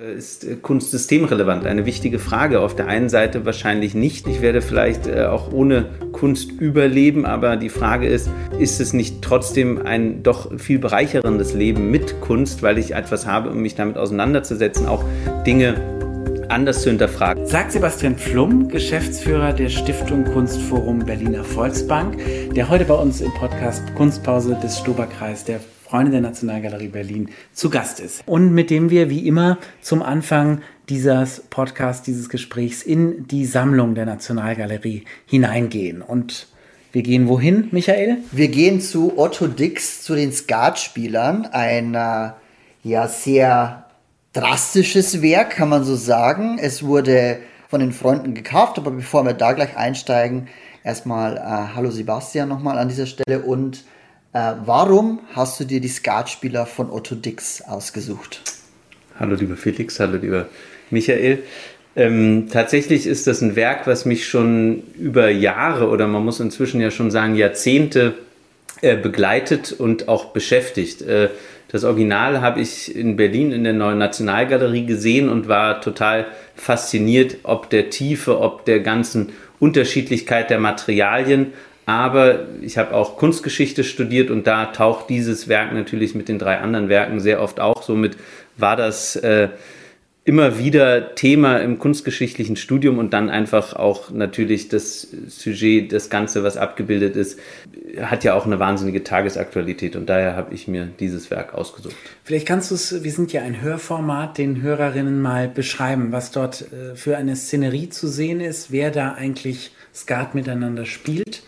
Ist äh, Kunst systemrelevant? Eine wichtige Frage. Auf der einen Seite wahrscheinlich nicht. Ich werde vielleicht äh, auch ohne Kunst überleben, aber die Frage ist, ist es nicht trotzdem ein doch viel bereicherndes Leben mit Kunst, weil ich etwas habe, um mich damit auseinanderzusetzen, auch Dinge anders zu hinterfragen. Sagt Sebastian Pflumm, Geschäftsführer der Stiftung Kunstforum Berliner Volksbank, der heute bei uns im Podcast Kunstpause des Stoberkreis der Freunde der Nationalgalerie Berlin zu Gast ist. Und mit dem wir wie immer zum Anfang dieses Podcasts, dieses Gesprächs in die Sammlung der Nationalgalerie hineingehen. Und wir gehen wohin, Michael? Wir gehen zu Otto Dix, zu den Skatspielern. Ein äh, ja sehr drastisches Werk, kann man so sagen. Es wurde von den Freunden gekauft, aber bevor wir da gleich einsteigen, erstmal äh, Hallo Sebastian nochmal an dieser Stelle und äh, warum hast du dir die Skatspieler von Otto Dix ausgesucht? Hallo lieber Felix, hallo lieber Michael. Ähm, tatsächlich ist das ein Werk, was mich schon über Jahre oder man muss inzwischen ja schon sagen Jahrzehnte äh, begleitet und auch beschäftigt. Äh, das Original habe ich in Berlin in der Neuen Nationalgalerie gesehen und war total fasziniert, ob der Tiefe, ob der ganzen Unterschiedlichkeit der Materialien, aber ich habe auch Kunstgeschichte studiert und da taucht dieses Werk natürlich mit den drei anderen Werken sehr oft auch. Somit war das äh, immer wieder Thema im kunstgeschichtlichen Studium und dann einfach auch natürlich das Sujet, das Ganze, was abgebildet ist, hat ja auch eine wahnsinnige Tagesaktualität und daher habe ich mir dieses Werk ausgesucht. Vielleicht kannst du es, wir sind ja ein Hörformat, den Hörerinnen mal beschreiben, was dort äh, für eine Szenerie zu sehen ist, wer da eigentlich Skat miteinander spielt.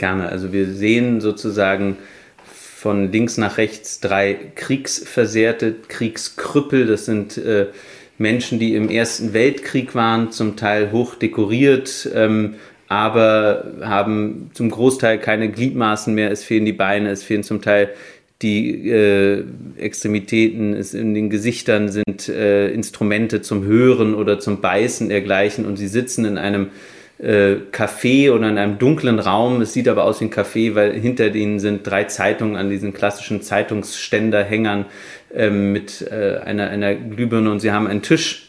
Gerne. Also wir sehen sozusagen von links nach rechts drei Kriegsversehrte, Kriegskrüppel. Das sind äh, Menschen, die im Ersten Weltkrieg waren, zum Teil hoch dekoriert, ähm, aber haben zum Großteil keine Gliedmaßen mehr. Es fehlen die Beine, es fehlen zum Teil die äh, Extremitäten, es in den Gesichtern sind äh, Instrumente zum Hören oder zum Beißen dergleichen und sie sitzen in einem äh, Café oder in einem dunklen Raum. Es sieht aber aus wie ein Café, weil hinter denen sind drei Zeitungen an diesen klassischen Zeitungsständerhängern ähm, mit äh, einer, einer Glühbirne und sie haben einen Tisch.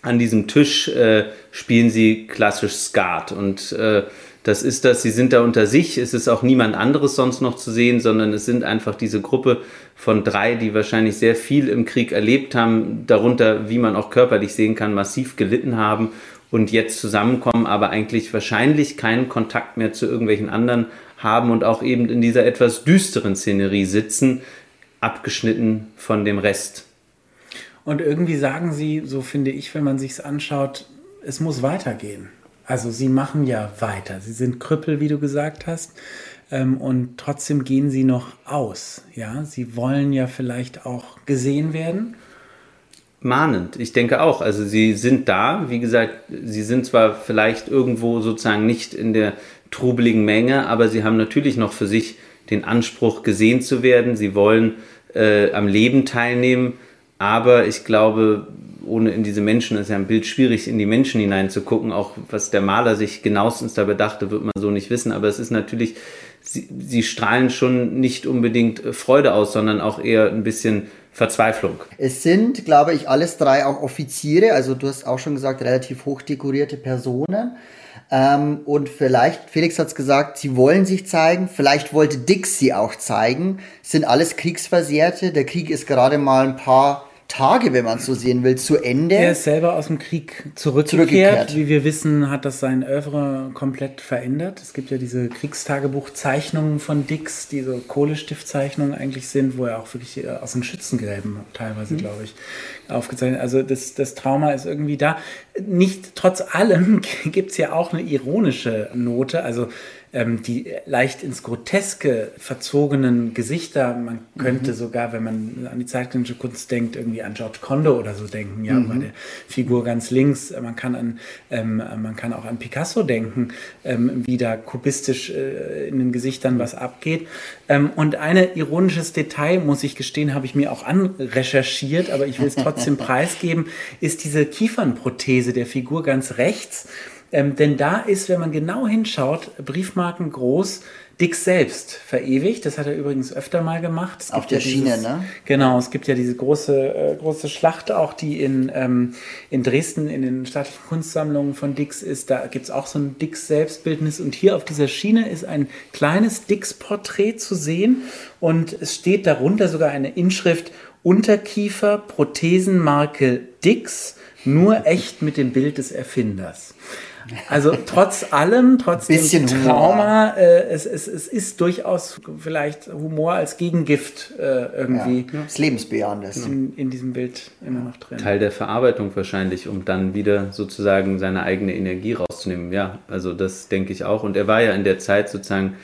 An diesem Tisch äh, spielen sie klassisch Skat und äh, das ist das, sie sind da unter sich, es ist auch niemand anderes sonst noch zu sehen, sondern es sind einfach diese Gruppe von drei, die wahrscheinlich sehr viel im Krieg erlebt haben, darunter, wie man auch körperlich sehen kann, massiv gelitten haben und jetzt zusammenkommen, aber eigentlich wahrscheinlich keinen Kontakt mehr zu irgendwelchen anderen haben und auch eben in dieser etwas düsteren Szenerie sitzen, abgeschnitten von dem Rest. Und irgendwie sagen sie, so finde ich, wenn man sich es anschaut, es muss weitergehen. Also sie machen ja weiter. Sie sind Krüppel, wie du gesagt hast. Ähm, und trotzdem gehen sie noch aus. Ja, sie wollen ja vielleicht auch gesehen werden mahnend. Ich denke auch. Also sie sind da. Wie gesagt, sie sind zwar vielleicht irgendwo sozusagen nicht in der trubeligen Menge, aber sie haben natürlich noch für sich den Anspruch, gesehen zu werden. Sie wollen äh, am Leben teilnehmen. Aber ich glaube, ohne in diese Menschen, ist ja ein Bild schwierig, in die Menschen hineinzugucken. Auch was der Maler sich genauestens dabei dachte, wird man so nicht wissen. Aber es ist natürlich, sie, sie strahlen schon nicht unbedingt Freude aus, sondern auch eher ein bisschen Verzweiflung. Es sind, glaube ich, alles drei auch Offiziere, also du hast auch schon gesagt, relativ hoch dekorierte Personen. Ähm, und vielleicht, Felix hat es gesagt, sie wollen sich zeigen, vielleicht wollte Dix sie auch zeigen. Es sind alles Kriegsversehrte. Der Krieg ist gerade mal ein paar Tage, wenn man es so sehen will, zu Ende. Er ist selber aus dem Krieg zurückgekehrt. zurückgekehrt. Wie wir wissen, hat das sein Oeuvre komplett verändert. Es gibt ja diese Kriegstagebuchzeichnungen von Dix, die so Kohlestiftzeichnungen eigentlich sind, wo er auch wirklich äh, aus den Schützengräben teilweise, mhm. glaube ich, aufgezeichnet. Also das, das Trauma ist irgendwie da. Nicht trotz allem gibt es ja auch eine ironische Note. Also ähm, die leicht ins Groteske verzogenen Gesichter. Man könnte mhm. sogar, wenn man an die zeitgenössische Kunst denkt, irgendwie an George Condo oder so denken, ja, mhm. bei der Figur ganz links. Man kann an, ähm, man kann auch an Picasso denken, ähm, wie da kubistisch äh, in den Gesichtern was abgeht. Ähm, und ein ironisches Detail, muss ich gestehen, habe ich mir auch anrecherchiert, aber ich will es trotzdem preisgeben, ist diese Kiefernprothese der Figur ganz rechts. Ähm, denn da ist, wenn man genau hinschaut, Briefmarken groß, Dix selbst verewigt. Das hat er übrigens öfter mal gemacht. Auf der ja Schiene, dieses, ne? Genau, es gibt ja diese große, äh, große Schlacht auch, die in, ähm, in Dresden in den staatlichen Kunstsammlungen von Dix ist. Da gibt es auch so ein Dix-Selbstbildnis. Und hier auf dieser Schiene ist ein kleines Dix-Porträt zu sehen. Und es steht darunter sogar eine Inschrift Unterkiefer, Prothesenmarke Dix, nur echt mit dem Bild des Erfinders. Also trotz allem, trotz Bisschen dem Trauma, äh, es, es, es ist durchaus vielleicht Humor als Gegengift äh, irgendwie. Ja, das Lebensbejahendes. In, in diesem Bild immer noch drin. Teil der Verarbeitung wahrscheinlich, um dann wieder sozusagen seine eigene Energie rauszunehmen. Ja, also das denke ich auch. Und er war ja in der Zeit sozusagen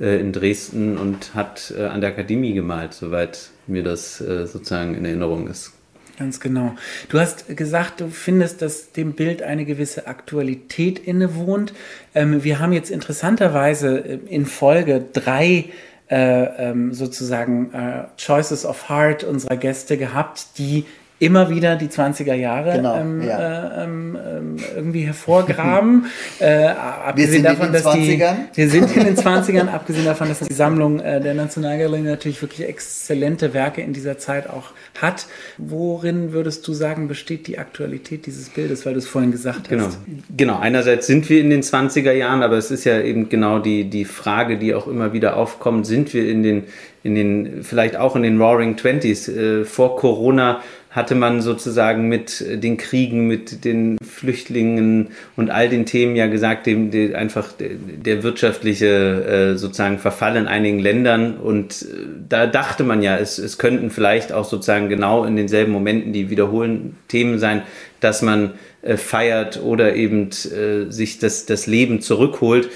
äh, in Dresden und hat äh, an der Akademie gemalt, soweit mir das äh, sozusagen in Erinnerung ist. Ganz genau. Du hast gesagt, du findest, dass dem Bild eine gewisse Aktualität innewohnt. Ähm, wir haben jetzt interessanterweise äh, in Folge drei äh, ähm, sozusagen äh, Choices of Heart unserer Gäste gehabt, die immer wieder die 20er Jahre genau, ähm, ja. äh, ähm, ähm irgendwie hervorgraben. äh, abgesehen davon, dass 20ern. die wir sind in den 20ern, abgesehen davon, dass die Sammlung äh, der Nationalgalerie natürlich wirklich exzellente Werke in dieser Zeit auch hat. Worin würdest du sagen, besteht die Aktualität dieses Bildes, weil du es vorhin gesagt genau. hast? Genau, einerseits sind wir in den 20er Jahren, aber es ist ja eben genau die, die Frage, die auch immer wieder aufkommt, sind wir in den, in den vielleicht auch in den Roaring Twenties äh, vor Corona hatte man sozusagen mit den Kriegen, mit den Flüchtlingen und all den Themen ja gesagt, dem, dem einfach der, wirtschaftliche äh, sozusagen Verfall in einigen Ländern. Und äh, da dachte man ja, es, es könnten vielleicht auch sozusagen genau in denselben Momenten die wiederholenden Themen sein, dass man äh, feiert oder eben äh, sich das, das Leben zurückholt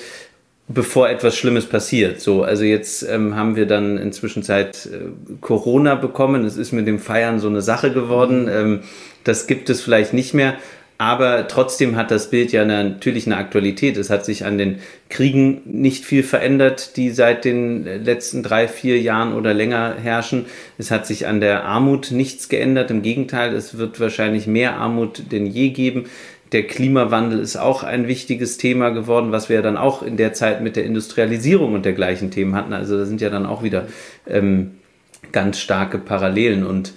bevor etwas Schlimmes passiert. So, also jetzt ähm, haben wir dann inzwischen Zeit äh, Corona bekommen. Es ist mit dem Feiern so eine Sache geworden. Mhm. Ähm, das gibt es vielleicht nicht mehr. Aber trotzdem hat das Bild ja natürlich eine Aktualität. Es hat sich an den Kriegen nicht viel verändert, die seit den letzten drei, vier Jahren oder länger herrschen. Es hat sich an der Armut nichts geändert. Im Gegenteil, es wird wahrscheinlich mehr Armut denn je geben der Klimawandel ist auch ein wichtiges Thema geworden, was wir ja dann auch in der Zeit mit der Industrialisierung und dergleichen Themen hatten. Also da sind ja dann auch wieder ähm, ganz starke Parallelen und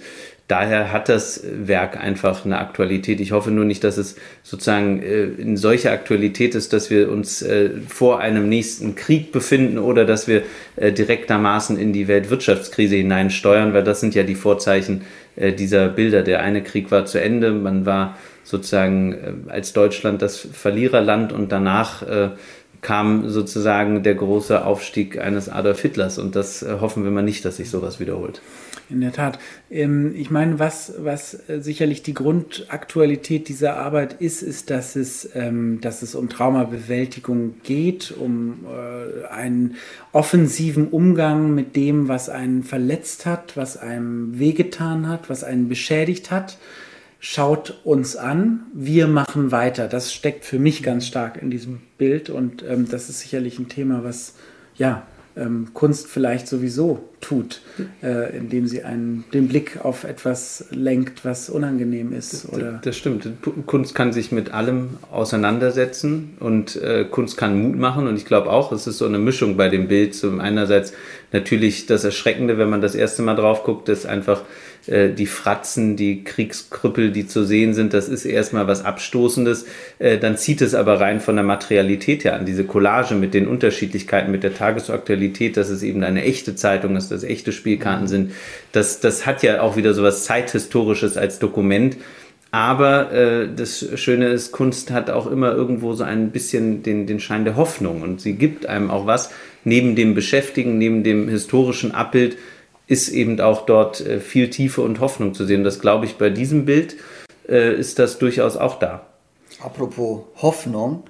daher hat das Werk einfach eine Aktualität. Ich hoffe nur nicht, dass es sozusagen äh, in solcher Aktualität ist, dass wir uns äh, vor einem nächsten Krieg befinden oder dass wir äh, direktermaßen in die Weltwirtschaftskrise hineinsteuern, weil das sind ja die Vorzeichen dieser Bilder. Der eine Krieg war zu Ende, man war sozusagen äh, als Deutschland das Verliererland und danach äh, kam sozusagen der große Aufstieg eines Adolf Hitlers und das äh, hoffen wir mal nicht, dass sich sowas wiederholt. In der Tat. Ähm, ich meine, was, was sicherlich die Grundaktualität dieser Arbeit ist, ist, dass es, ähm, dass es um Traumabewältigung geht, um einen offensiven Umgang mit dem, was einen verletzt hat, was einem wehgetan hat, was einen beschädigt hat schaut uns an, wir machen weiter. Das steckt für mich ganz stark in diesem Bild und ähm, das ist sicherlich ein Thema, was ja ähm, Kunst vielleicht sowieso tut, äh, indem sie einen, den Blick auf etwas lenkt, was unangenehm ist. Oder das stimmt. Kunst kann sich mit allem auseinandersetzen und äh, Kunst kann Mut machen und ich glaube auch, es ist so eine Mischung bei dem Bild. Zum einerseits natürlich das Erschreckende, wenn man das erste Mal drauf guckt, ist einfach die Fratzen, die Kriegskrüppel, die zu sehen sind, das ist erstmal was Abstoßendes. Äh, dann zieht es aber rein von der Materialität her an, diese Collage mit den Unterschiedlichkeiten, mit der Tagesaktualität, dass es eben eine echte Zeitung ist, dass echte Spielkarten mhm. sind. Das, das hat ja auch wieder so was Zeithistorisches als Dokument. Aber äh, das Schöne ist, Kunst hat auch immer irgendwo so ein bisschen den, den Schein der Hoffnung und sie gibt einem auch was neben dem Beschäftigen, neben dem historischen Abbild ist eben auch dort äh, viel Tiefe und Hoffnung zu sehen. Das glaube ich, bei diesem Bild äh, ist das durchaus auch da. Apropos Hoffnung,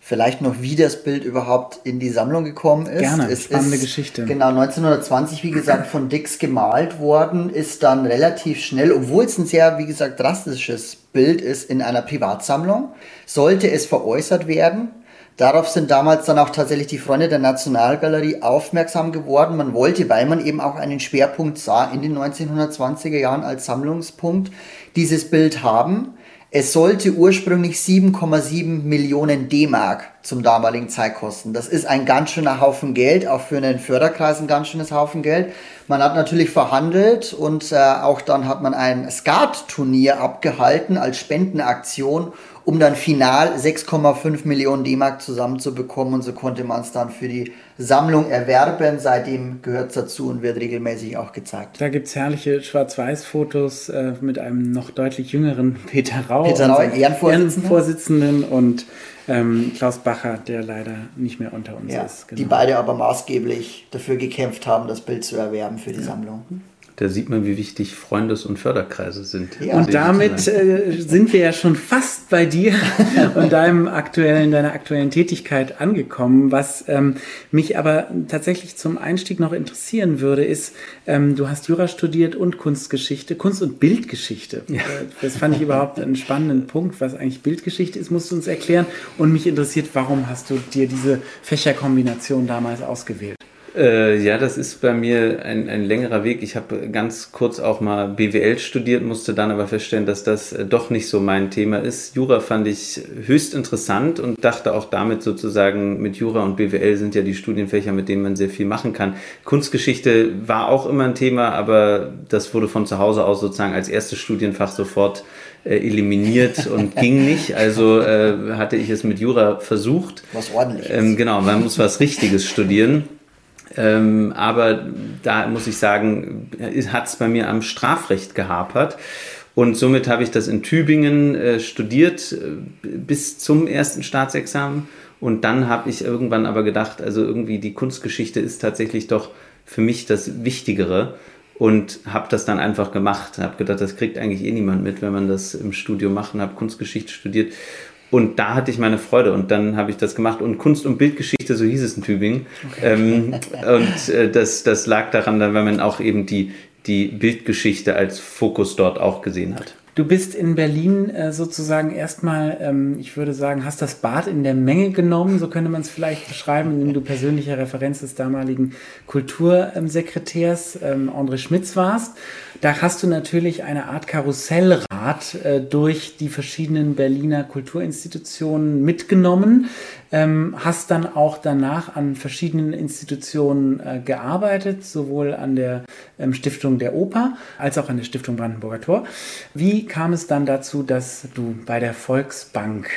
vielleicht noch, wie das Bild überhaupt in die Sammlung gekommen ist. Gerne, es spannende ist, Geschichte. Genau, 1920, wie gesagt, von Dix gemalt worden, ist dann relativ schnell, obwohl es ein sehr, wie gesagt, drastisches Bild ist, in einer Privatsammlung, sollte es veräußert werden Darauf sind damals dann auch tatsächlich die Freunde der Nationalgalerie aufmerksam geworden. Man wollte, weil man eben auch einen Schwerpunkt sah in den 1920er Jahren als Sammlungspunkt, dieses Bild haben. Es sollte ursprünglich 7,7 Millionen D-Mark zum damaligen Zeit kosten. Das ist ein ganz schöner Haufen Geld, auch für einen Förderkreis ein ganz schönes Haufen Geld. Man hat natürlich verhandelt und äh, auch dann hat man ein Skat-Turnier abgehalten als Spendenaktion, um dann final 6,5 Millionen D-Mark zusammenzubekommen und so konnte man es dann für die Sammlung erwerben. Seitdem gehört es dazu und wird regelmäßig auch gezeigt. Da gibt es herrliche Schwarz-Weiß-Fotos äh, mit einem noch deutlich jüngeren Peter Rau. Peter Rau, Ehrenvorsitzenden. Ehrenvorsitzenden und ähm, Klaus Bacher, der leider nicht mehr unter uns ja, ist. Genau. Die beide aber maßgeblich dafür gekämpft haben, das Bild zu erwerben für die ja. Sammlung. Da sieht man, wie wichtig Freundes- und Förderkreise sind. Ja. Und damit äh, sind wir ja schon fast bei dir und deinem aktuellen, deiner aktuellen Tätigkeit angekommen. Was ähm, mich aber tatsächlich zum Einstieg noch interessieren würde, ist, ähm, du hast Jura studiert und Kunstgeschichte, Kunst- und Bildgeschichte. Ja. Äh, das fand ich überhaupt einen spannenden Punkt. Was eigentlich Bildgeschichte ist, musst du uns erklären. Und mich interessiert, warum hast du dir diese Fächerkombination damals ausgewählt? Äh, ja, das ist bei mir ein, ein längerer Weg. Ich habe ganz kurz auch mal BWL studiert, musste dann aber feststellen, dass das äh, doch nicht so mein Thema ist. Jura fand ich höchst interessant und dachte auch damit sozusagen, mit Jura und BWL sind ja die Studienfächer, mit denen man sehr viel machen kann. Kunstgeschichte war auch immer ein Thema, aber das wurde von zu Hause aus sozusagen als erstes Studienfach sofort äh, eliminiert und ging nicht. Also äh, hatte ich es mit Jura versucht. Was ordentliches. Ähm, genau, man muss was Richtiges studieren. Ähm, aber da muss ich sagen, hat es bei mir am Strafrecht gehapert. Und somit habe ich das in Tübingen äh, studiert äh, bis zum ersten Staatsexamen. Und dann habe ich irgendwann aber gedacht, also irgendwie die Kunstgeschichte ist tatsächlich doch für mich das Wichtigere. Und habe das dann einfach gemacht. Habe gedacht, das kriegt eigentlich eh niemand mit, wenn man das im Studium macht. Habe Kunstgeschichte studiert und da hatte ich meine Freude und dann habe ich das gemacht. Und Kunst- und Bildgeschichte, so hieß es in Tübingen. Okay. Ähm, und äh, das, das lag daran, weil man auch eben die, die Bildgeschichte als Fokus dort auch gesehen hat. Du bist in Berlin äh, sozusagen erstmal, ähm, ich würde sagen, hast das Bad in der Menge genommen, so könnte man es vielleicht beschreiben, indem du persönlicher Referenz des damaligen Kultursekretärs ähm, André Schmitz warst. Da hast du natürlich eine Art Karussellrad äh, durch die verschiedenen Berliner Kulturinstitutionen mitgenommen, ähm, hast dann auch danach an verschiedenen Institutionen äh, gearbeitet, sowohl an der ähm, Stiftung der Oper als auch an der Stiftung Brandenburger Tor. Wie kam es dann dazu, dass du bei der Volksbank,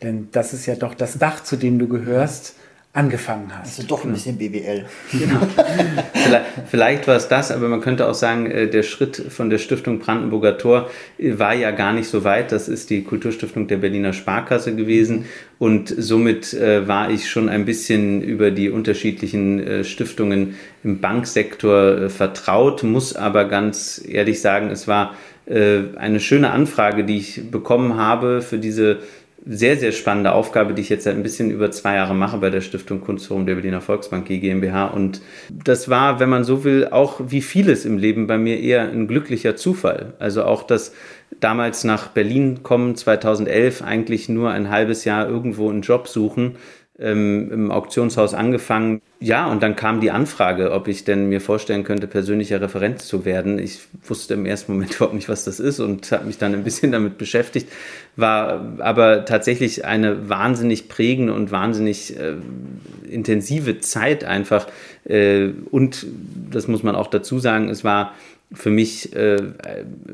denn das ist ja doch das Dach, zu dem du gehörst, angefangen hast. Also doch ein bisschen BWL. Genau. vielleicht, vielleicht, war es das, aber man könnte auch sagen, äh, der Schritt von der Stiftung Brandenburger Tor äh, war ja gar nicht so weit. Das ist die Kulturstiftung der Berliner Sparkasse gewesen. Und somit äh, war ich schon ein bisschen über die unterschiedlichen Stiftungen im Banksektor vertraut, muss aber ganz ehrlich sagen, es war eine schöne Anfrage, die ich bekommen habe für diese sehr, sehr spannende Aufgabe, die ich jetzt seit ein bisschen über zwei Jahre mache bei der Stiftung Kunstforum der Berliner Volksbank GmbH. Und das war, wenn man so will, auch wie vieles im Leben bei mir eher ein glücklicher Zufall. Also auch das damals nach Berlin kommen, 2011, eigentlich nur ein halbes Jahr irgendwo einen Job suchen, ähm, im Auktionshaus angefangen. Ja, und dann kam die Anfrage, ob ich denn mir vorstellen könnte, persönlicher Referent zu werden. Ich wusste im ersten Moment überhaupt nicht, was das ist und habe mich dann ein bisschen damit beschäftigt. War aber tatsächlich eine wahnsinnig prägende und wahnsinnig äh, intensive Zeit einfach. Äh, und das muss man auch dazu sagen, es war für mich äh,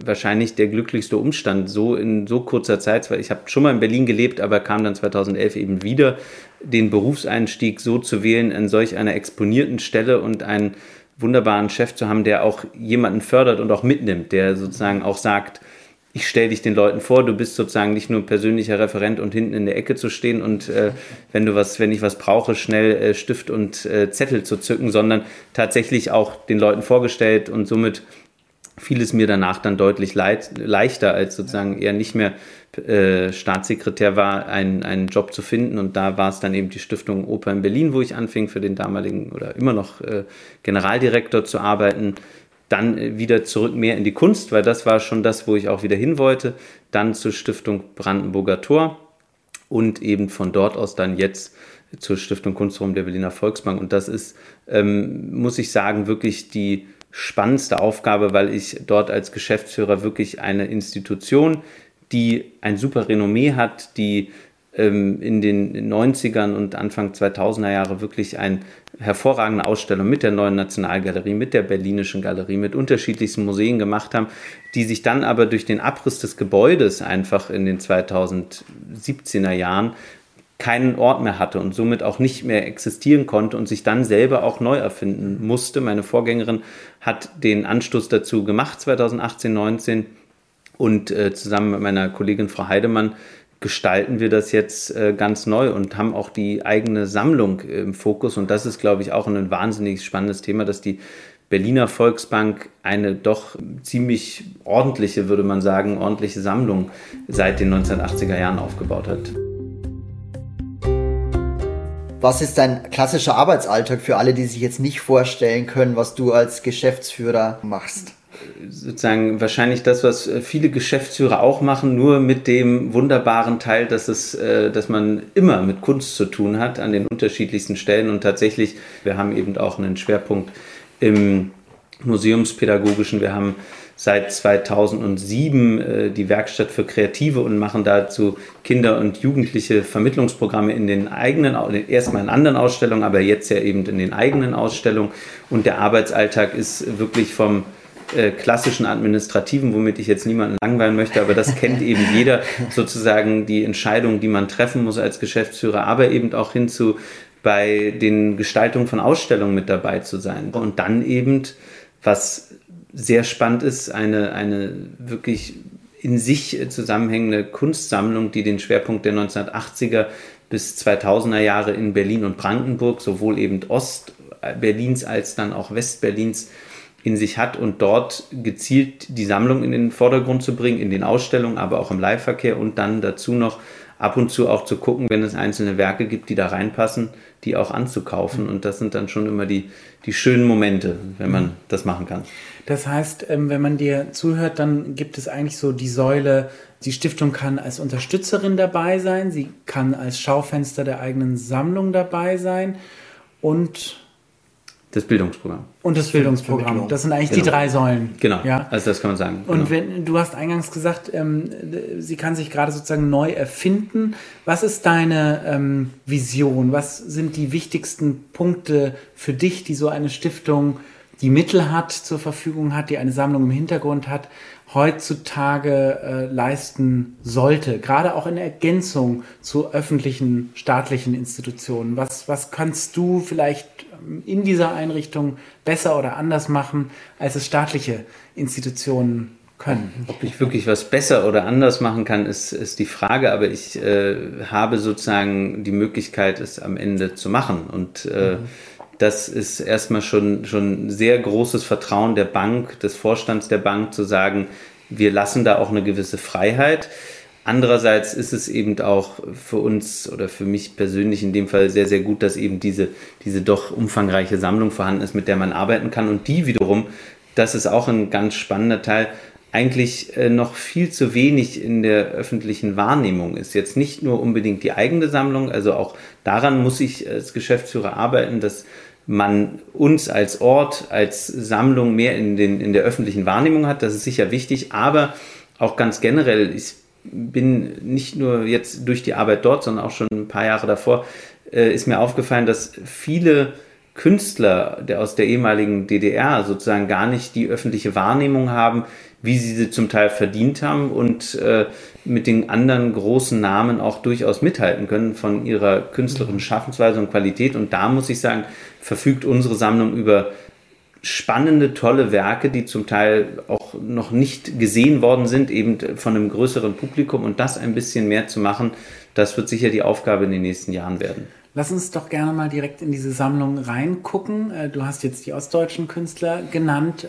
wahrscheinlich der glücklichste Umstand, so in so kurzer Zeit, weil ich habe schon mal in Berlin gelebt, aber kam dann 2011 eben wieder, den Berufseinstieg so zu wählen an solch einer exponierten Stelle und einen wunderbaren Chef zu haben, der auch jemanden fördert und auch mitnimmt, der sozusagen auch sagt, ich stelle dich den Leuten vor, du bist sozusagen nicht nur persönlicher Referent und hinten in der Ecke zu stehen und äh, wenn du was, wenn ich was brauche, schnell äh, Stift und äh, Zettel zu zücken, sondern tatsächlich auch den Leuten vorgestellt und somit fiel es mir danach dann deutlich leid, leichter, als sozusagen eher nicht mehr äh, Staatssekretär war, einen, einen Job zu finden. Und da war es dann eben die Stiftung Oper in Berlin, wo ich anfing, für den damaligen oder immer noch äh, Generaldirektor zu arbeiten. Dann äh, wieder zurück mehr in die Kunst, weil das war schon das, wo ich auch wieder hin wollte. Dann zur Stiftung Brandenburger Tor und eben von dort aus dann jetzt zur Stiftung Kunstforum der Berliner Volksbank. Und das ist, ähm, muss ich sagen, wirklich die spannendste Aufgabe, weil ich dort als Geschäftsführer wirklich eine Institution, die ein super Renommee hat, die ähm, in den 90ern und Anfang 2000er Jahre wirklich eine hervorragende Ausstellung mit der neuen Nationalgalerie, mit der Berlinischen Galerie, mit unterschiedlichsten Museen gemacht haben, die sich dann aber durch den Abriss des Gebäudes einfach in den 2017er Jahren keinen Ort mehr hatte und somit auch nicht mehr existieren konnte und sich dann selber auch neu erfinden musste. Meine Vorgängerin hat den Anstoß dazu gemacht 2018, 19 und äh, zusammen mit meiner Kollegin Frau Heidemann gestalten wir das jetzt äh, ganz neu und haben auch die eigene Sammlung im Fokus. Und das ist, glaube ich, auch ein wahnsinnig spannendes Thema, dass die Berliner Volksbank eine doch ziemlich ordentliche, würde man sagen, ordentliche Sammlung seit den 1980er Jahren aufgebaut hat. Was ist dein klassischer Arbeitsalltag für alle, die sich jetzt nicht vorstellen können, was du als Geschäftsführer machst? sozusagen wahrscheinlich das, was viele Geschäftsführer auch machen, nur mit dem wunderbaren Teil, dass es, äh, dass man immer mit Kunst zu tun hat an den unterschiedlichsten Stellen und tatsächlich, wir haben eben auch einen Schwerpunkt im Museumspädagogischen, wir haben seit 2007 äh, die Werkstatt für Kreative und machen dazu Kinder- und Jugendliche Vermittlungsprogramme in den eigenen, erstmal in anderen Ausstellungen, aber jetzt ja eben in den eigenen Ausstellungen. Und der Arbeitsalltag ist wirklich vom äh, klassischen Administrativen, womit ich jetzt niemanden langweilen möchte, aber das kennt eben jeder, sozusagen die Entscheidungen, die man treffen muss als Geschäftsführer, aber eben auch hinzu bei den Gestaltungen von Ausstellungen mit dabei zu sein. Und dann eben, was sehr spannend ist, eine, eine wirklich in sich zusammenhängende Kunstsammlung, die den Schwerpunkt der 1980er bis 2000er Jahre in Berlin und Brandenburg, sowohl eben Ostberlins als dann auch Westberlins in sich hat und dort gezielt die Sammlung in den Vordergrund zu bringen, in den Ausstellungen, aber auch im Live-Verkehr und dann dazu noch ab und zu auch zu gucken, wenn es einzelne Werke gibt, die da reinpassen, die auch anzukaufen. Und das sind dann schon immer die, die schönen Momente, wenn man das machen kann. Das heißt, ähm, wenn man dir zuhört, dann gibt es eigentlich so die Säule, die Stiftung kann als Unterstützerin dabei sein, sie kann als Schaufenster der eigenen Sammlung dabei sein und das Bildungsprogramm. Und das Bildungsprogramm. Das sind eigentlich genau. die drei Säulen. Genau. Ja? Also das kann man sagen. Und genau. wenn du hast eingangs gesagt, ähm, sie kann sich gerade sozusagen neu erfinden. Was ist deine ähm, Vision? Was sind die wichtigsten Punkte für dich, die so eine Stiftung, die Mittel hat, zur Verfügung hat, die eine Sammlung im Hintergrund hat, heutzutage äh, leisten sollte, gerade auch in Ergänzung zu öffentlichen, staatlichen Institutionen. Was, was kannst du vielleicht in dieser Einrichtung besser oder anders machen, als es staatliche Institutionen können. Ob ich wirklich was besser oder anders machen kann, ist, ist die Frage, aber ich äh, habe sozusagen die Möglichkeit, es am Ende zu machen. Und äh, mhm. das ist erstmal schon, schon sehr großes Vertrauen der Bank, des Vorstands der Bank, zu sagen, wir lassen da auch eine gewisse Freiheit. Andererseits ist es eben auch für uns oder für mich persönlich in dem Fall sehr, sehr gut, dass eben diese, diese doch umfangreiche Sammlung vorhanden ist, mit der man arbeiten kann und die wiederum, das ist auch ein ganz spannender Teil, eigentlich äh, noch viel zu wenig in der öffentlichen Wahrnehmung ist. Jetzt nicht nur unbedingt die eigene Sammlung, also auch daran muss ich als Geschäftsführer arbeiten, dass man uns als Ort, als Sammlung mehr in, den, in der öffentlichen Wahrnehmung hat. Das ist sicher wichtig, aber auch ganz generell, ich bin nicht nur jetzt durch die Arbeit dort, sondern auch schon ein paar Jahre davor, äh, ist mir aufgefallen, dass viele Künstler der aus der ehemaligen DDR sozusagen gar nicht die öffentliche Wahrnehmung haben, wie sie sie zum Teil verdient haben und äh, mit den anderen großen Namen auch durchaus mithalten können von ihrer künstlerischen Schaffensweise und Qualität. Und da muss ich sagen, verfügt unsere Sammlung über spannende, tolle Werke, die zum Teil auch noch nicht gesehen worden sind, eben von einem größeren Publikum und das ein bisschen mehr zu machen, das wird sicher die Aufgabe in den nächsten Jahren werden. Lass uns doch gerne mal direkt in diese Sammlung reingucken. Äh, du hast jetzt die ostdeutschen Künstler genannt.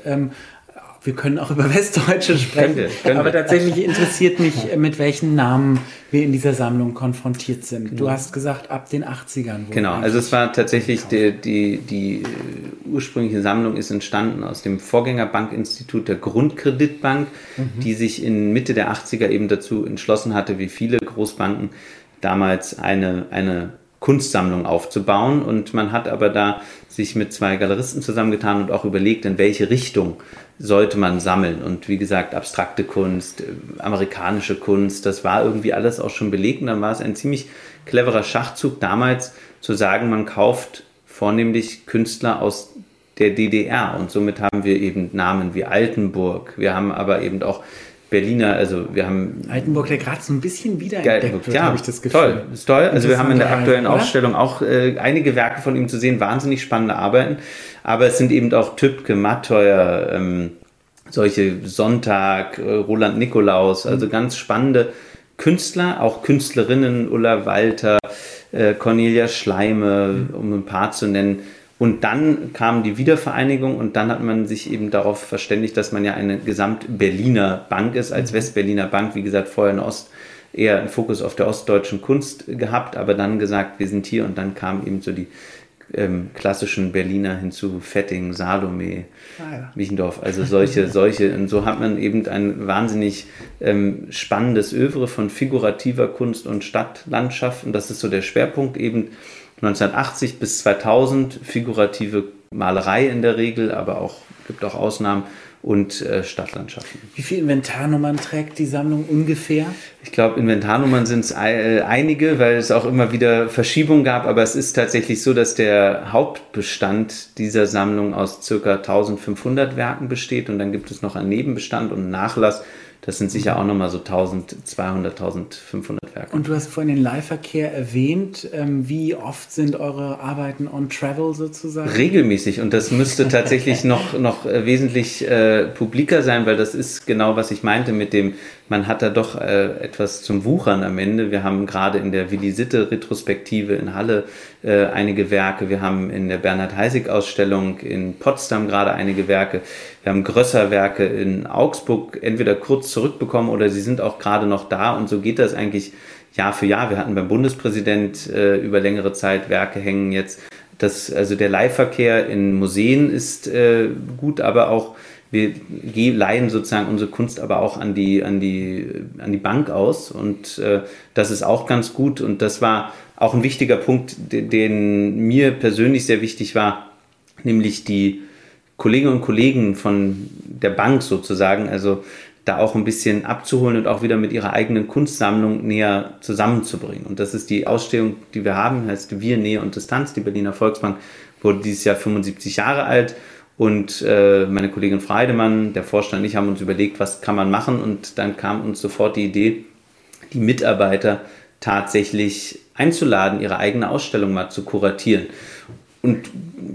Wir können auch über Westdeutsche sprechen. Können wir, können aber tatsächlich interessiert mich, mit welchen Namen wir in dieser Sammlung konfrontiert sind. Du genau. hast gesagt, ab den 80ern. Genau, also es war tatsächlich die, die, die äh, ursprüngliche Sammlung ist entstanden aus dem Vorgängerbankinstitut der Grundkreditbank, mhm. die sich in Mitte der 80er eben dazu entschlossen hatte, wie viele Großbanken damals eine, eine Kunstsammlung aufzubauen. Und man hat aber da sich mit zwei Galeristen zusammengetan und auch überlegt, in welche Richtung sollte man sammeln. Und wie gesagt, abstrakte Kunst, amerikanische Kunst, das war irgendwie alles auch schon belegt. Und dann war es ein ziemlich cleverer Schachzug damals zu sagen, man kauft vornehmlich Künstler aus der DDR. Und somit haben wir eben Namen wie Altenburg. Wir haben aber eben auch Berliner, also wir haben. Altenburg, der gerade so ein bisschen wiederentdeckt wird, ja, habe ich das Gefühl. Toll, ist toll. Also wir haben in der aktuellen Ausstellung auch äh, einige Werke von ihm zu sehen, wahnsinnig spannende Arbeiten. Aber es sind eben auch Tübke, Matteuer, ähm, solche Sonntag, äh, Roland Nikolaus, also mhm. ganz spannende Künstler, auch Künstlerinnen, Ulla Walter, äh, Cornelia Schleime, mhm. um ein paar zu nennen und dann kam die Wiedervereinigung und dann hat man sich eben darauf verständigt, dass man ja eine Gesamt-Berliner Bank ist, als mhm. Westberliner Bank, wie gesagt, vorher in Ost eher einen Fokus auf der ostdeutschen Kunst gehabt, aber dann gesagt, wir sind hier und dann kamen eben so die ähm, klassischen Berliner hinzu, Fetting, Salome, ah, ja. Wichendorf, also solche, solche. Und so hat man eben ein wahnsinnig ähm, spannendes Övre von figurativer Kunst und Stadtlandschaft und das ist so der Schwerpunkt eben 1980 bis 2000 figurative Malerei in der Regel, aber auch gibt auch Ausnahmen und äh, Stadtlandschaften. Wie viele Inventarnummern trägt die Sammlung ungefähr? Ich glaube, Inventarnummern sind es äh, einige, weil es auch immer wieder Verschiebungen gab, aber es ist tatsächlich so, dass der Hauptbestand dieser Sammlung aus ca. 1500 Werken besteht und dann gibt es noch einen Nebenbestand und einen Nachlass das sind sicher auch nochmal so 1200, 1500 Werke. Und du hast vorhin den Leihverkehr erwähnt. Ähm, wie oft sind eure Arbeiten on Travel sozusagen? Regelmäßig. Und das müsste tatsächlich noch, noch wesentlich äh, publiker sein, weil das ist genau, was ich meinte mit dem, man hat da doch äh, etwas zum Wuchern am Ende. Wir haben gerade in der Willi Sitte Retrospektive in Halle äh, einige Werke. Wir haben in der Bernhard Heisig Ausstellung in Potsdam gerade einige Werke. Wir haben größere Werke in Augsburg entweder kurz zurückbekommen oder sie sind auch gerade noch da und so geht das eigentlich Jahr für Jahr. Wir hatten beim Bundespräsident äh, über längere Zeit Werke hängen jetzt. Das, also der Leihverkehr in Museen ist äh, gut, aber auch wir leihen sozusagen unsere Kunst aber auch an die, an die, an die Bank aus und äh, das ist auch ganz gut und das war auch ein wichtiger Punkt, den, den mir persönlich sehr wichtig war, nämlich die Kolleginnen und Kollegen von der Bank sozusagen, also da auch ein bisschen abzuholen und auch wieder mit ihrer eigenen Kunstsammlung näher zusammenzubringen. Und das ist die Ausstellung, die wir haben, heißt Wir, Nähe und Distanz. Die Berliner Volksbank wurde dieses Jahr 75 Jahre alt und äh, meine Kollegin Freidemann, der Vorstand und ich haben uns überlegt, was kann man machen. Und dann kam uns sofort die Idee, die Mitarbeiter tatsächlich einzuladen, ihre eigene Ausstellung mal zu kuratieren. Und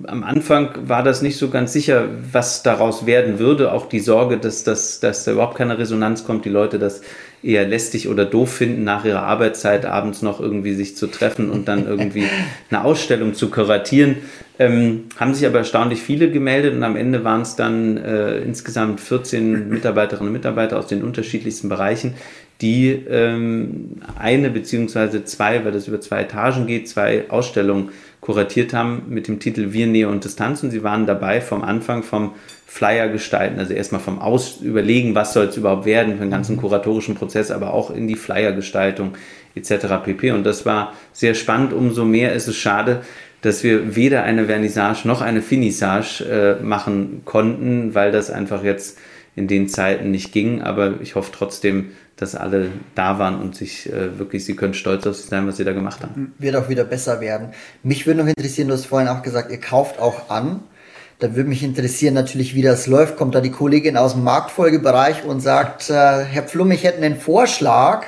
am Anfang war das nicht so ganz sicher, was daraus werden würde. Auch die Sorge, dass, dass, dass da überhaupt keine Resonanz kommt, die Leute das eher lästig oder doof finden, nach ihrer Arbeitszeit abends noch irgendwie sich zu treffen und dann irgendwie eine Ausstellung zu kuratieren. Ähm, haben sich aber erstaunlich viele gemeldet und am Ende waren es dann äh, insgesamt 14 Mitarbeiterinnen und Mitarbeiter aus den unterschiedlichsten Bereichen, die ähm, eine beziehungsweise zwei, weil das über zwei Etagen geht, zwei Ausstellungen kuratiert haben mit dem Titel Wir, Nähe und Distanz und sie waren dabei vom Anfang vom Flyer gestalten, also erstmal vom Aus überlegen, was soll es überhaupt werden, für den ganzen kuratorischen Prozess, aber auch in die Flyer-Gestaltung etc. pp. Und das war sehr spannend. Umso mehr ist es schade, dass wir weder eine Vernissage noch eine Finissage äh, machen konnten, weil das einfach jetzt in den Zeiten nicht ging. Aber ich hoffe trotzdem, dass alle da waren und sich äh, wirklich, sie können stolz auf sich sein, was sie da gemacht haben. Wird auch wieder besser werden. Mich würde noch interessieren, du hast vorhin auch gesagt, ihr kauft auch an. Da würde mich interessieren natürlich, wie das läuft. Kommt da die Kollegin aus dem Marktfolgebereich und sagt, äh, Herr Pflum, ich hätte einen Vorschlag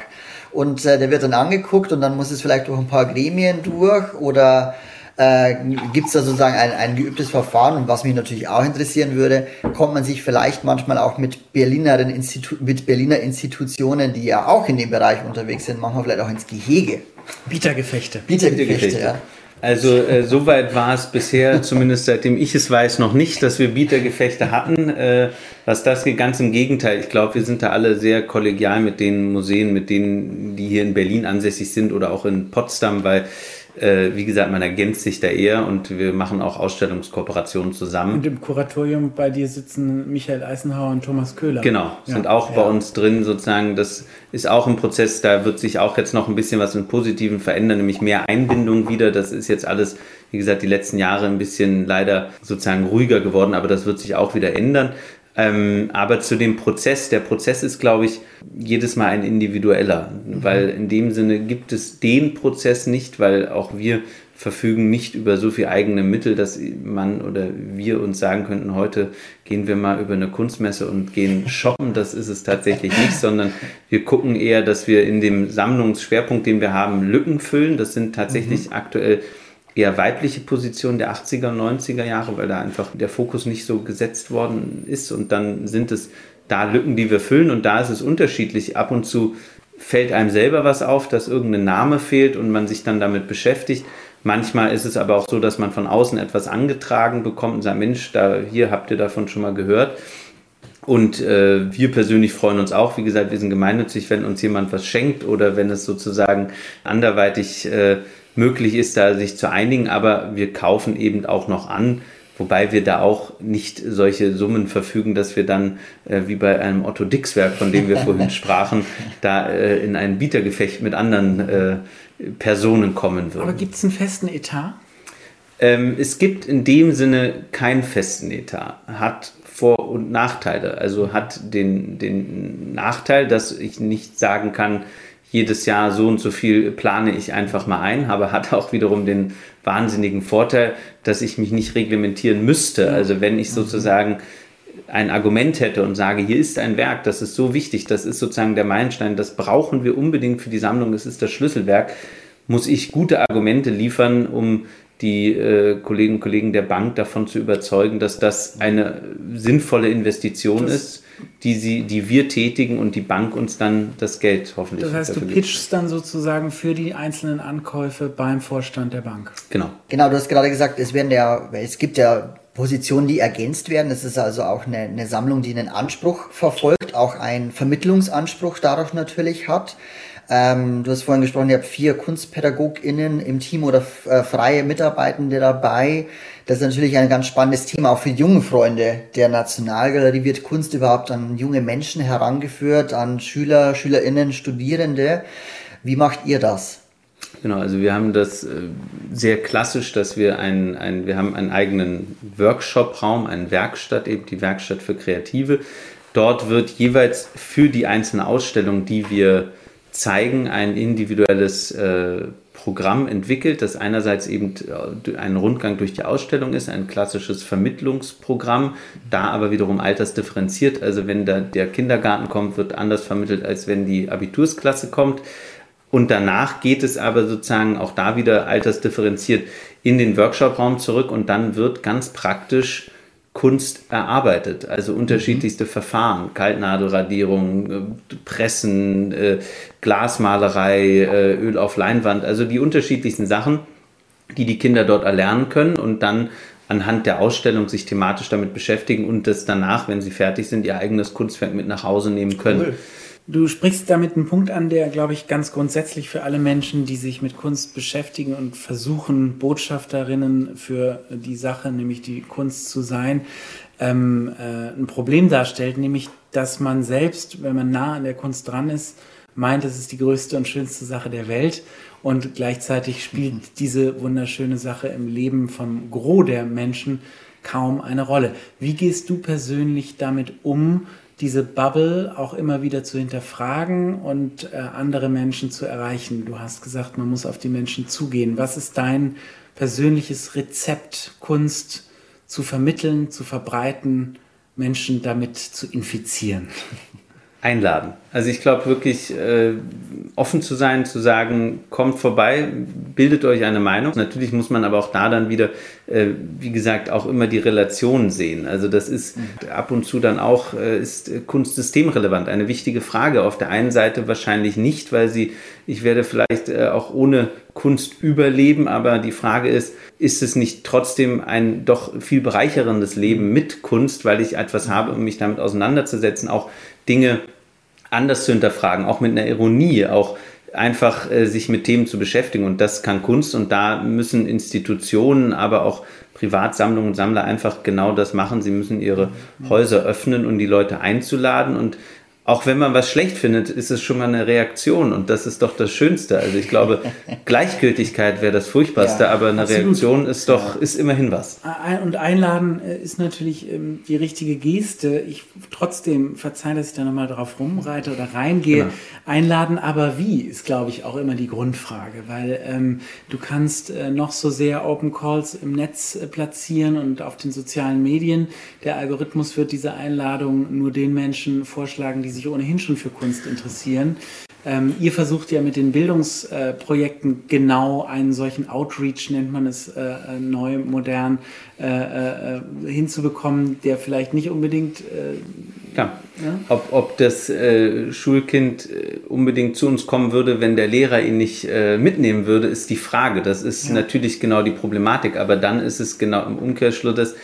und äh, der wird dann angeguckt und dann muss es vielleicht durch ein paar Gremien durch oder äh, Gibt es da sozusagen ein, ein geübtes Verfahren? Und was mich natürlich auch interessieren würde, kommt man sich vielleicht manchmal auch mit, Berlineren Institu mit Berliner Institutionen, die ja auch in dem Bereich unterwegs sind, manchmal vielleicht auch ins Gehege? Bietergefechte. Bietergefechte, Bietergefechte. ja. Also äh, soweit war es bisher, zumindest seitdem ich es weiß, noch nicht, dass wir Bietergefechte hatten. Äh, was das geht, ganz im Gegenteil. Ich glaube, wir sind da alle sehr kollegial mit den Museen, mit denen, die hier in Berlin ansässig sind oder auch in Potsdam, weil äh, wie gesagt, man ergänzt sich da eher und wir machen auch Ausstellungskooperationen zusammen. Und im Kuratorium bei dir sitzen Michael Eisenhauer und Thomas Köhler. Genau, sind ja, auch ja. bei uns drin sozusagen. Das ist auch ein Prozess, da wird sich auch jetzt noch ein bisschen was im Positiven verändern, nämlich mehr Einbindung wieder. Das ist jetzt alles, wie gesagt, die letzten Jahre ein bisschen leider sozusagen ruhiger geworden, aber das wird sich auch wieder ändern. Ähm, aber zu dem Prozess, der Prozess ist, glaube ich, jedes Mal ein individueller, mhm. weil in dem Sinne gibt es den Prozess nicht, weil auch wir verfügen nicht über so viel eigene Mittel, dass man oder wir uns sagen könnten, heute gehen wir mal über eine Kunstmesse und gehen shoppen. Das ist es tatsächlich nicht, sondern wir gucken eher, dass wir in dem Sammlungsschwerpunkt, den wir haben, Lücken füllen. Das sind tatsächlich mhm. aktuell eher weibliche Positionen der 80er und 90er Jahre, weil da einfach der Fokus nicht so gesetzt worden ist. Und dann sind es da Lücken, die wir füllen. Und da ist es unterschiedlich. Ab und zu fällt einem selber was auf, dass irgendein Name fehlt und man sich dann damit beschäftigt. Manchmal ist es aber auch so, dass man von außen etwas angetragen bekommt und sagt, Mensch, da, hier habt ihr davon schon mal gehört. Und äh, wir persönlich freuen uns auch, wie gesagt, wir sind gemeinnützig, wenn uns jemand was schenkt oder wenn es sozusagen anderweitig äh, möglich ist, da sich zu einigen. Aber wir kaufen eben auch noch an, wobei wir da auch nicht solche Summen verfügen, dass wir dann, äh, wie bei einem Otto Dix-Werk, von dem wir vorhin sprachen, da äh, in ein Bietergefecht mit anderen äh, Personen kommen würden. Aber gibt es einen festen Etat? Ähm, es gibt in dem Sinne keinen festen Etat. Hat Vor- und Nachteile. Also hat den, den Nachteil, dass ich nicht sagen kann, jedes Jahr so und so viel plane ich einfach mal ein, aber hat auch wiederum den wahnsinnigen Vorteil, dass ich mich nicht reglementieren müsste. Also wenn ich sozusagen ein Argument hätte und sage, hier ist ein Werk, das ist so wichtig, das ist sozusagen der Meilenstein, das brauchen wir unbedingt für die Sammlung, das ist das Schlüsselwerk, muss ich gute Argumente liefern, um die äh, Kolleginnen und Kollegen der Bank davon zu überzeugen, dass das eine sinnvolle Investition das ist, die, sie, die wir tätigen und die Bank uns dann das Geld hoffentlich. Das heißt, du pitchst dann sozusagen für die einzelnen Ankäufe beim Vorstand der Bank. Genau. Genau, du hast gerade gesagt, es werden ja, es gibt ja Positionen, die ergänzt werden. Das ist also auch eine, eine Sammlung, die einen Anspruch verfolgt, auch einen Vermittlungsanspruch darauf natürlich hat. Ähm, du hast vorhin gesprochen, ihr habt vier KunstpädagogInnen im Team oder äh, freie Mitarbeitende dabei. Das ist natürlich ein ganz spannendes Thema, auch für junge Freunde der Nationalgalerie. Wird Kunst überhaupt an junge Menschen herangeführt, an Schüler, SchülerInnen, Studierende? Wie macht ihr das? Genau, also wir haben das äh, sehr klassisch, dass wir einen, einen wir haben einen eigenen Workshop-Raum, eine Werkstatt, eben die Werkstatt für Kreative. Dort wird jeweils für die einzelne Ausstellung, die wir zeigen, ein individuelles äh, Programm entwickelt, das einerseits eben äh, ein Rundgang durch die Ausstellung ist, ein klassisches Vermittlungsprogramm, da aber wiederum altersdifferenziert. Also wenn da der Kindergarten kommt, wird anders vermittelt, als wenn die Abitursklasse kommt. Und danach geht es aber sozusagen auch da wieder altersdifferenziert in den Workshop-Raum zurück und dann wird ganz praktisch Kunst erarbeitet, also unterschiedlichste mhm. Verfahren, Kaltnadelradierung, äh, Pressen, äh, Glasmalerei, äh, Öl auf Leinwand, also die unterschiedlichsten Sachen, die die Kinder dort erlernen können und dann anhand der Ausstellung sich thematisch damit beschäftigen und das danach, wenn sie fertig sind, ihr eigenes Kunstwerk mit nach Hause nehmen können. Cool. Du sprichst damit einen Punkt an, der, glaube ich, ganz grundsätzlich für alle Menschen, die sich mit Kunst beschäftigen und versuchen, Botschafterinnen für die Sache, nämlich die Kunst zu sein, ähm, äh, ein Problem darstellt, nämlich, dass man selbst, wenn man nah an der Kunst dran ist, meint, es ist die größte und schönste Sache der Welt und gleichzeitig spielt mhm. diese wunderschöne Sache im Leben vom Gros der Menschen kaum eine Rolle. Wie gehst du persönlich damit um, diese Bubble auch immer wieder zu hinterfragen und äh, andere Menschen zu erreichen. Du hast gesagt, man muss auf die Menschen zugehen. Was ist dein persönliches Rezept, Kunst zu vermitteln, zu verbreiten, Menschen damit zu infizieren? einladen. Also ich glaube wirklich äh, offen zu sein, zu sagen, kommt vorbei, bildet euch eine Meinung. Natürlich muss man aber auch da dann wieder, äh, wie gesagt, auch immer die Relationen sehen. Also das ist ab und zu dann auch, äh, ist Kunst systemrelevant. Eine wichtige Frage. Auf der einen Seite wahrscheinlich nicht, weil sie, ich werde vielleicht äh, auch ohne Kunst überleben, aber die Frage ist, ist es nicht trotzdem ein doch viel bereicherndes Leben mit Kunst, weil ich etwas habe, um mich damit auseinanderzusetzen, auch Dinge anders zu hinterfragen, auch mit einer Ironie, auch einfach äh, sich mit Themen zu beschäftigen. Und das kann Kunst und da müssen Institutionen, aber auch Privatsammlungen und Sammler einfach genau das machen. Sie müssen ihre Häuser öffnen und um die Leute einzuladen und auch wenn man was schlecht findet, ist es schon mal eine Reaktion und das ist doch das Schönste. Also ich glaube, Gleichgültigkeit wäre das Furchtbarste, ja, aber eine absolut. Reaktion ist doch, ist immerhin was. Und einladen äh, ist natürlich ähm, die richtige Geste. Ich trotzdem verzeihe, dass ich da nochmal drauf rumreite oder reingehe. Genau. Einladen, aber wie, ist glaube ich auch immer die Grundfrage, weil ähm, du kannst äh, noch so sehr Open Calls im Netz äh, platzieren und auf den sozialen Medien. Der Algorithmus wird diese Einladung nur den Menschen vorschlagen, die sich ohnehin schon für Kunst interessieren. Ähm, ihr versucht ja mit den Bildungsprojekten äh, genau einen solchen Outreach, nennt man es äh, äh neu, modern, äh, äh, hinzubekommen, der vielleicht nicht unbedingt. ja. ja? Ob, ob das Schulkind unbedingt zu uns kommen würde, wenn der Lehrer ihn nicht mitnehmen würde, ist die Frage. Das ist ja. natürlich genau die Problematik, aber dann ist es genau im Umkehrschluss, dass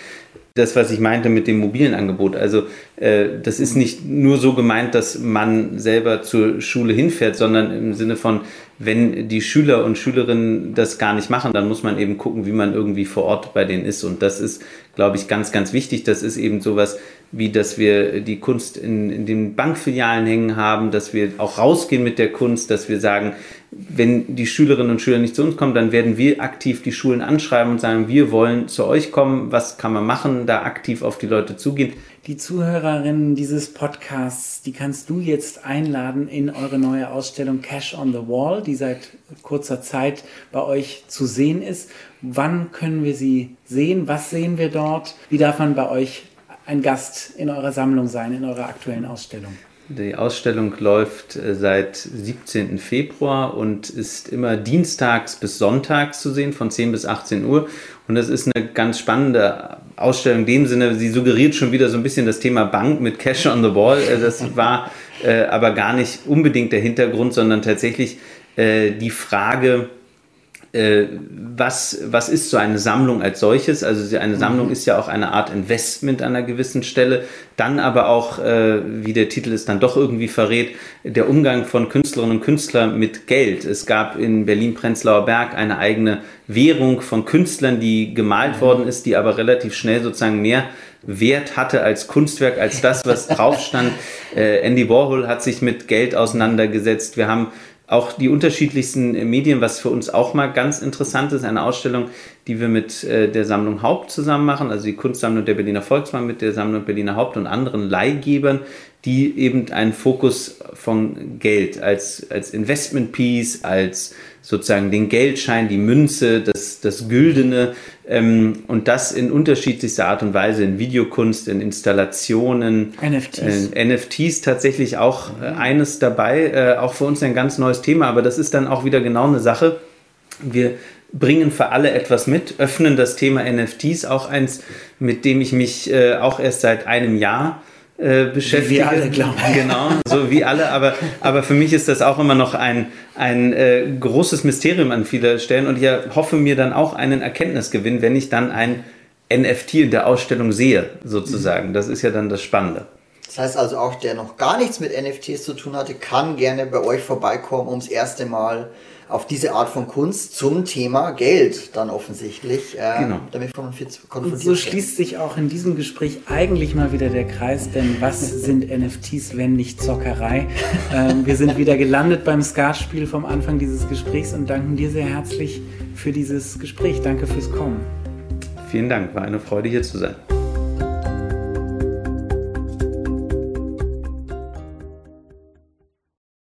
das, was ich meinte mit dem mobilen Angebot. Also äh, das ist nicht nur so gemeint, dass man selber zur Schule hinfährt, sondern im Sinne von, wenn die Schüler und Schülerinnen das gar nicht machen, dann muss man eben gucken, wie man irgendwie vor Ort bei denen ist. Und das ist, glaube ich, ganz, ganz wichtig. Das ist eben sowas wie, dass wir die Kunst in, in den Bankfilialen hängen haben, dass wir auch rausgehen mit der Kunst, dass wir sagen, wenn die Schülerinnen und Schüler nicht zu uns kommen, dann werden wir aktiv die Schulen anschreiben und sagen, wir wollen zu euch kommen, was kann man machen, da aktiv auf die Leute zugehen. Die Zuhörerinnen dieses Podcasts, die kannst du jetzt einladen in eure neue Ausstellung Cash on the Wall, die seit kurzer Zeit bei euch zu sehen ist. Wann können wir sie sehen? Was sehen wir dort? Wie darf man bei euch ein Gast in eurer Sammlung sein, in eurer aktuellen Ausstellung? Die Ausstellung läuft äh, seit 17. Februar und ist immer dienstags bis sonntags zu sehen, von 10 bis 18 Uhr. Und das ist eine ganz spannende Ausstellung in dem Sinne, sie suggeriert schon wieder so ein bisschen das Thema Bank mit Cash on the Wall. Äh, das war äh, aber gar nicht unbedingt der Hintergrund, sondern tatsächlich die Frage, äh, was, was ist so eine Sammlung als solches? Also eine Sammlung mhm. ist ja auch eine Art Investment an einer gewissen Stelle. Dann aber auch, äh, wie der Titel es dann doch irgendwie verrät, der Umgang von Künstlerinnen und Künstlern mit Geld. Es gab in Berlin-Prenzlauer Berg eine eigene Währung von Künstlern, die gemalt mhm. worden ist, die aber relativ schnell sozusagen mehr Wert hatte als Kunstwerk, als das, was drauf stand. Äh, Andy Warhol hat sich mit Geld auseinandergesetzt. Wir haben auch die unterschiedlichsten Medien, was für uns auch mal ganz interessant ist, eine Ausstellung, die wir mit äh, der Sammlung Haupt zusammen machen, also die Kunstsammlung der Berliner Volksbank mit der Sammlung Berliner Haupt und anderen Leihgebern, die eben einen Fokus von Geld als, als Investment Piece, als sozusagen den Geldschein, die Münze, das, das Güldene ähm, und das in unterschiedlichster Art und Weise, in Videokunst, in Installationen, NFTs, äh, NFTs tatsächlich auch äh, eines dabei, äh, auch für uns ein ganz neues Thema, aber das ist dann auch wieder genau eine Sache. Wir bringen für alle etwas mit, öffnen das Thema NFTs, auch eins, mit dem ich mich äh, auch erst seit einem Jahr äh, beschäftige. Wie alle, glaube ich. Genau, so wie alle. Aber, aber für mich ist das auch immer noch ein, ein äh, großes Mysterium an vielen Stellen und ich hoffe mir dann auch einen Erkenntnisgewinn, wenn ich dann ein NFT in der Ausstellung sehe, sozusagen. Das ist ja dann das Spannende. Das heißt also auch, der noch gar nichts mit NFTs zu tun hatte, kann gerne bei euch vorbeikommen, ums erste Mal auf diese Art von Kunst zum Thema Geld dann offensichtlich äh, genau. damit konfrontiert Und so schließt sich auch in diesem Gespräch eigentlich mal wieder der Kreis, denn was sind NFTs, wenn nicht Zockerei? ähm, wir sind wieder gelandet beim Skatspiel vom Anfang dieses Gesprächs und danken dir sehr herzlich für dieses Gespräch. Danke fürs Kommen. Vielen Dank, war eine Freude hier zu sein.